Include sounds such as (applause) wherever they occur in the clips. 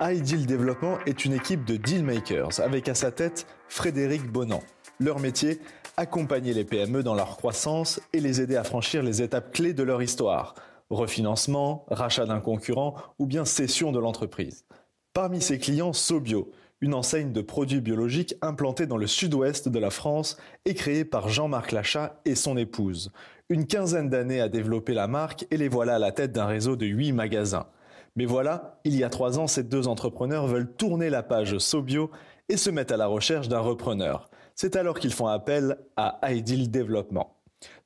iDeal Développement est une équipe de dealmakers avec à sa tête Frédéric Bonan. Leur métier accompagner les PME dans leur croissance et les aider à franchir les étapes clés de leur histoire refinancement, rachat d'un concurrent ou bien cession de l'entreprise. Parmi ses clients, Sobio, une enseigne de produits biologiques implantée dans le sud-ouest de la France et créée par Jean-Marc Lachat et son épouse. Une quinzaine d'années à développer la marque et les voilà à la tête d'un réseau de huit magasins. Mais voilà, il y a trois ans, ces deux entrepreneurs veulent tourner la page Sobio et se mettent à la recherche d'un repreneur. C'est alors qu'ils font appel à Ideal Développement.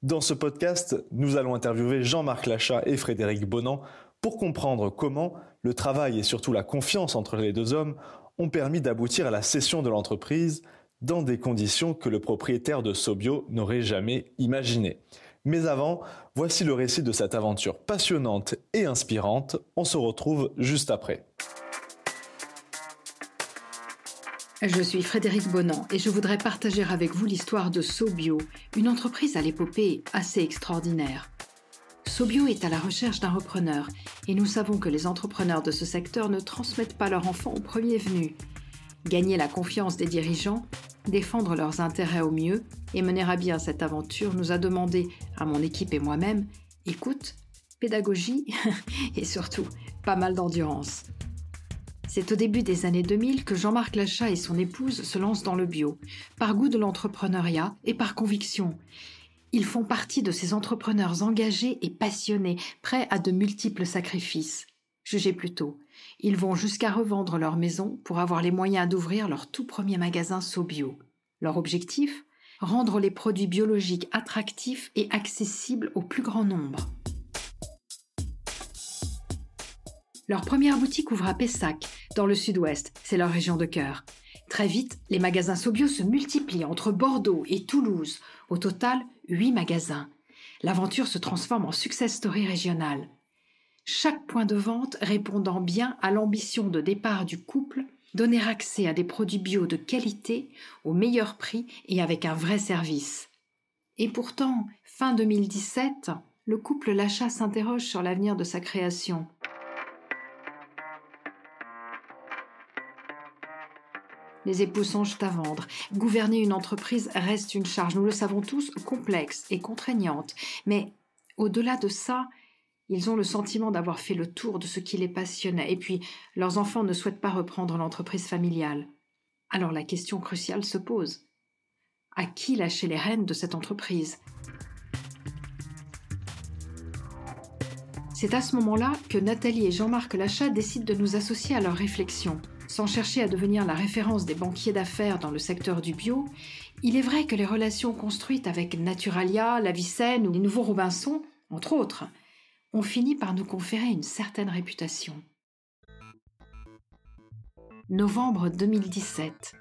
Dans ce podcast, nous allons interviewer Jean-Marc Lachat et Frédéric Bonan pour comprendre comment le travail et surtout la confiance entre les deux hommes ont permis d'aboutir à la cession de l'entreprise dans des conditions que le propriétaire de Sobio n'aurait jamais imaginées. Mais avant, voici le récit de cette aventure passionnante et inspirante. On se retrouve juste après. Je suis Frédéric Bonan et je voudrais partager avec vous l'histoire de Sobio, une entreprise à l'épopée assez extraordinaire. Sobio est à la recherche d'un repreneur et nous savons que les entrepreneurs de ce secteur ne transmettent pas leurs enfants au premier venu. Gagner la confiance des dirigeants, défendre leurs intérêts au mieux et mener à bien cette aventure nous a demandé, à mon équipe et moi-même, écoute, pédagogie (laughs) et surtout pas mal d'endurance. C'est au début des années 2000 que Jean-Marc Lachat et son épouse se lancent dans le bio, par goût de l'entrepreneuriat et par conviction. Ils font partie de ces entrepreneurs engagés et passionnés, prêts à de multiples sacrifices. Jugez plutôt, ils vont jusqu'à revendre leur maison pour avoir les moyens d'ouvrir leur tout premier magasin SoBio. Leur objectif? Rendre les produits biologiques attractifs et accessibles au plus grand nombre. Leur première boutique ouvre à Pessac, dans le sud-ouest, c'est leur région de cœur. Très vite, les magasins Sobio se multiplient entre Bordeaux et Toulouse. Au total, huit magasins. L'aventure se transforme en success story régionale. Chaque point de vente répondant bien à l'ambition de départ du couple, donner accès à des produits bio de qualité, au meilleur prix et avec un vrai service. Et pourtant, fin 2017, le couple Lachat s'interroge sur l'avenir de sa création. Les époux songent à vendre. Gouverner une entreprise reste une charge, nous le savons tous, complexe et contraignante. Mais au-delà de ça, ils ont le sentiment d'avoir fait le tour de ce qui les passionnait, et puis leurs enfants ne souhaitent pas reprendre l'entreprise familiale. Alors la question cruciale se pose. À qui lâcher les rênes de cette entreprise? C'est à ce moment-là que Nathalie et Jean-Marc Lachat décident de nous associer à leur réflexion. Sans chercher à devenir la référence des banquiers d'affaires dans le secteur du bio, il est vrai que les relations construites avec Naturalia, La Vicenne ou les nouveaux Robinson, entre autres, ont fini par nous conférer une certaine réputation. Novembre 2017.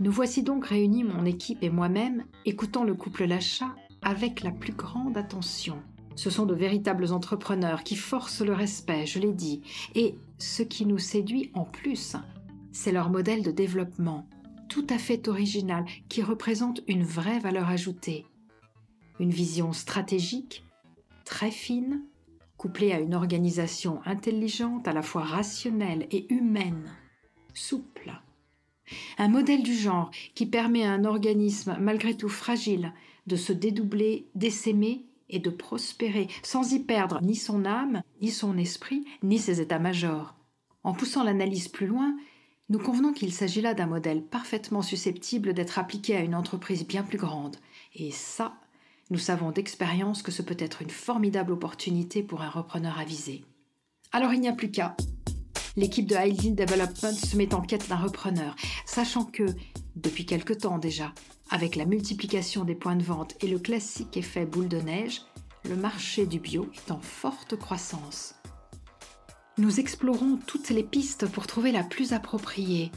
Nous voici donc réunis, mon équipe et moi-même, écoutant le couple Lachat avec la plus grande attention. Ce sont de véritables entrepreneurs qui forcent le respect, je l'ai dit, et ce qui nous séduit en plus, c'est leur modèle de développement, tout à fait original, qui représente une vraie valeur ajoutée. Une vision stratégique, très fine, couplée à une organisation intelligente, à la fois rationnelle et humaine, souple. Un modèle du genre qui permet à un organisme malgré tout fragile de se dédoubler, d'essaimer et de prospérer sans y perdre ni son âme, ni son esprit, ni ses états-majors. En poussant l'analyse plus loin, nous convenons qu'il s'agit là d'un modèle parfaitement susceptible d'être appliqué à une entreprise bien plus grande. Et ça, nous savons d'expérience que ce peut être une formidable opportunité pour un repreneur avisé. Alors il n'y a plus qu'à. L'équipe de Highland Development se met en quête d'un repreneur, sachant que, depuis quelque temps déjà, avec la multiplication des points de vente et le classique effet boule de neige, le marché du bio est en forte croissance. Nous explorons toutes les pistes pour trouver la plus appropriée.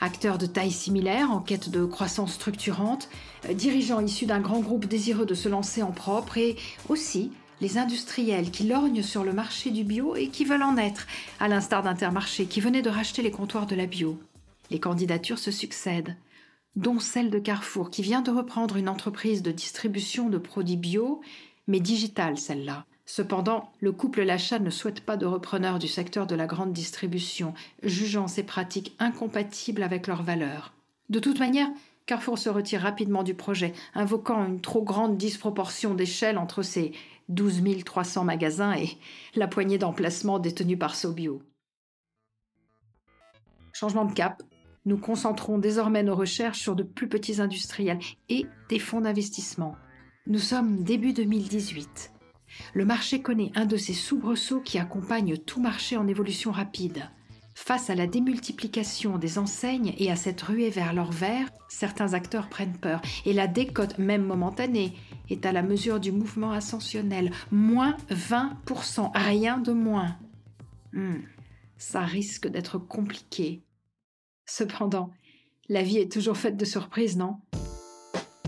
Acteurs de taille similaire en quête de croissance structurante, euh, dirigeants issus d'un grand groupe désireux de se lancer en propre et aussi les industriels qui lorgnent sur le marché du bio et qui veulent en être, à l'instar d'Intermarché qui venait de racheter les comptoirs de la bio. Les candidatures se succèdent, dont celle de Carrefour qui vient de reprendre une entreprise de distribution de produits bio, mais digitale celle-là Cependant, le couple Lachat ne souhaite pas de repreneurs du secteur de la grande distribution, jugeant ces pratiques incompatibles avec leurs valeurs. De toute manière, Carrefour se retire rapidement du projet, invoquant une trop grande disproportion d'échelle entre ses 12 300 magasins et la poignée d'emplacements détenus par Sobio. Changement de cap, nous concentrons désormais nos recherches sur de plus petits industriels et des fonds d'investissement. Nous sommes début 2018. Le marché connaît un de ces soubresauts qui accompagnent tout marché en évolution rapide. Face à la démultiplication des enseignes et à cette ruée vers l'or vert, certains acteurs prennent peur et la décote, même momentanée, est à la mesure du mouvement ascensionnel. Moins 20%, rien de moins. Hmm, ça risque d'être compliqué. Cependant, la vie est toujours faite de surprises, non?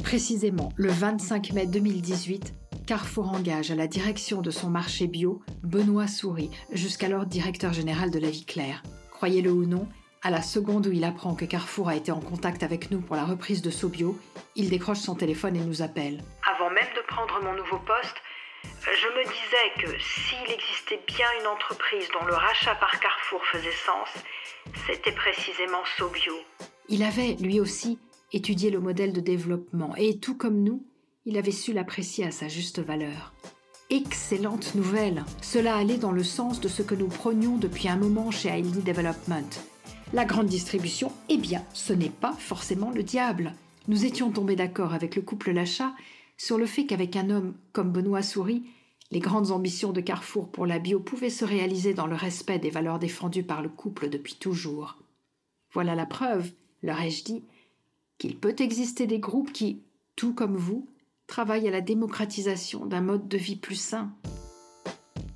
Précisément, le 25 mai 2018, Carrefour engage à la direction de son marché bio Benoît Souris, jusqu'alors directeur général de la Vie Claire. Croyez-le ou non, à la seconde où il apprend que Carrefour a été en contact avec nous pour la reprise de Sobio, il décroche son téléphone et nous appelle. Avant même de prendre mon nouveau poste, je me disais que s'il existait bien une entreprise dont le rachat par Carrefour faisait sens, c'était précisément Sobio. Il avait, lui aussi, étudié le modèle de développement et, tout comme nous, il avait su l'apprécier à sa juste valeur. Excellente nouvelle Cela allait dans le sens de ce que nous prenions depuis un moment chez Hailey Development. La grande distribution, eh bien, ce n'est pas forcément le diable. Nous étions tombés d'accord avec le couple Lachat sur le fait qu'avec un homme comme Benoît Souris, les grandes ambitions de Carrefour pour la bio pouvaient se réaliser dans le respect des valeurs défendues par le couple depuis toujours. Voilà la preuve, leur ai-je dit, qu'il peut exister des groupes qui, tout comme vous, travaille à la démocratisation d'un mode de vie plus sain.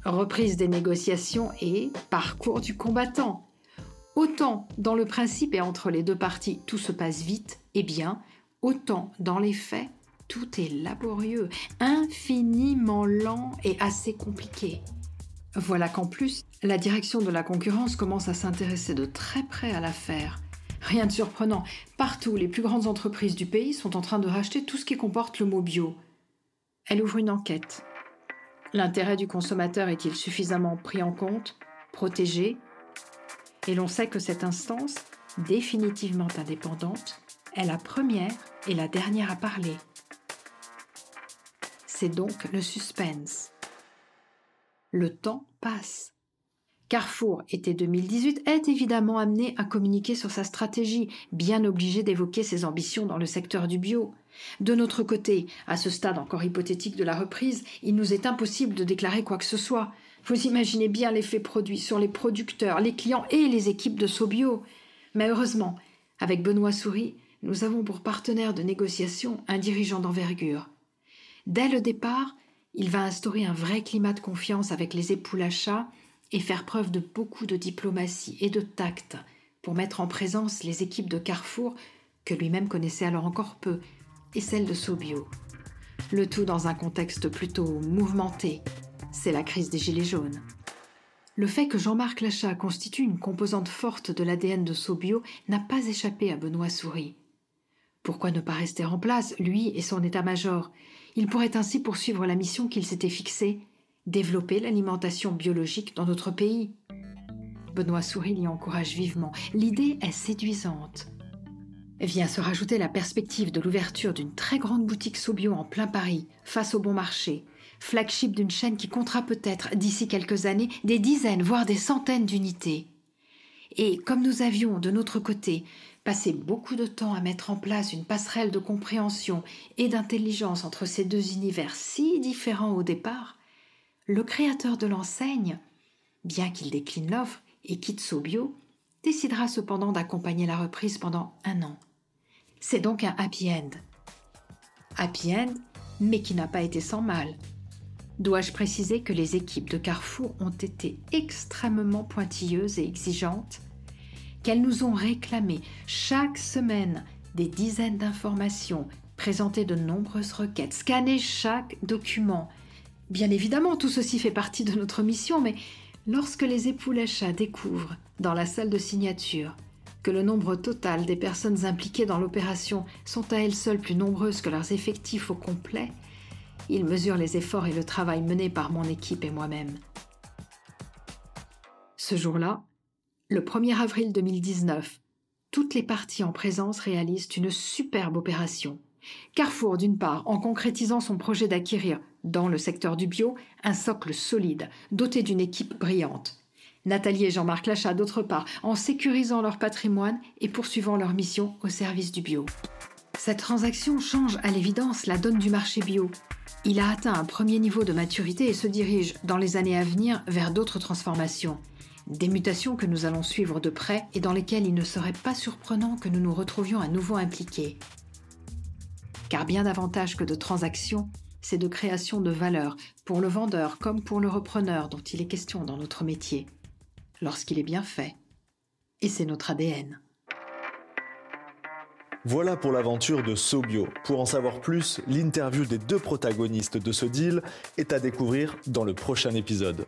Reprise des négociations et parcours du combattant. Autant dans le principe et entre les deux parties tout se passe vite et bien, autant dans les faits tout est laborieux, infiniment lent et assez compliqué. Voilà qu'en plus, la direction de la concurrence commence à s'intéresser de très près à l'affaire Rien de surprenant. Partout, les plus grandes entreprises du pays sont en train de racheter tout ce qui comporte le mot bio. Elle ouvre une enquête. L'intérêt du consommateur est-il suffisamment pris en compte, protégé Et l'on sait que cette instance, définitivement indépendante, est la première et la dernière à parler. C'est donc le suspense. Le temps passe. Carrefour, été 2018, est évidemment amené à communiquer sur sa stratégie, bien obligé d'évoquer ses ambitions dans le secteur du bio. De notre côté, à ce stade encore hypothétique de la reprise, il nous est impossible de déclarer quoi que ce soit. Vous imaginez bien l'effet produit sur les producteurs, les clients et les équipes de Sobio. Mais heureusement, avec Benoît Souris, nous avons pour partenaire de négociation un dirigeant d'envergure. Dès le départ, il va instaurer un vrai climat de confiance avec les époux Lachat et faire preuve de beaucoup de diplomatie et de tact pour mettre en présence les équipes de Carrefour, que lui-même connaissait alors encore peu, et celles de Sobio. Le tout dans un contexte plutôt mouvementé. C'est la crise des Gilets jaunes. Le fait que Jean-Marc Lachat constitue une composante forte de l'ADN de Sobio n'a pas échappé à Benoît Souris. Pourquoi ne pas rester en place, lui et son état-major? Il pourrait ainsi poursuivre la mission qu'il s'était fixée développer l'alimentation biologique dans notre pays. Benoît Souris l'y encourage vivement. L'idée est séduisante. Vient se rajouter la perspective de l'ouverture d'une très grande boutique Sobio en plein Paris, face au bon marché, flagship d'une chaîne qui comptera peut-être, d'ici quelques années, des dizaines, voire des centaines d'unités. Et comme nous avions, de notre côté, passé beaucoup de temps à mettre en place une passerelle de compréhension et d'intelligence entre ces deux univers si différents au départ, le créateur de l'enseigne, bien qu'il décline l'offre et quitte Sobio, décidera cependant d'accompagner la reprise pendant un an. C'est donc un happy end. Happy end, mais qui n'a pas été sans mal. Dois-je préciser que les équipes de Carrefour ont été extrêmement pointilleuses et exigeantes, qu'elles nous ont réclamé chaque semaine des dizaines d'informations, présenté de nombreuses requêtes, scanné chaque document, Bien évidemment, tout ceci fait partie de notre mission, mais lorsque les époux Lachat découvrent, dans la salle de signature, que le nombre total des personnes impliquées dans l'opération sont à elles seules plus nombreuses que leurs effectifs au complet, il mesure les efforts et le travail menés par mon équipe et moi-même. Ce jour-là, le 1er avril 2019, toutes les parties en présence réalisent une superbe opération. Carrefour, d'une part, en concrétisant son projet d'acquérir, dans le secteur du bio, un socle solide, doté d'une équipe brillante. Nathalie et Jean-Marc Lachat, d'autre part, en sécurisant leur patrimoine et poursuivant leur mission au service du bio. Cette transaction change à l'évidence la donne du marché bio. Il a atteint un premier niveau de maturité et se dirige, dans les années à venir, vers d'autres transformations. Des mutations que nous allons suivre de près et dans lesquelles il ne serait pas surprenant que nous nous retrouvions à nouveau impliqués. Car bien davantage que de transactions, c'est de création de valeur, pour le vendeur comme pour le repreneur dont il est question dans notre métier, lorsqu'il est bien fait. Et c'est notre ADN. Voilà pour l'aventure de Sobio. Pour en savoir plus, l'interview des deux protagonistes de ce deal est à découvrir dans le prochain épisode.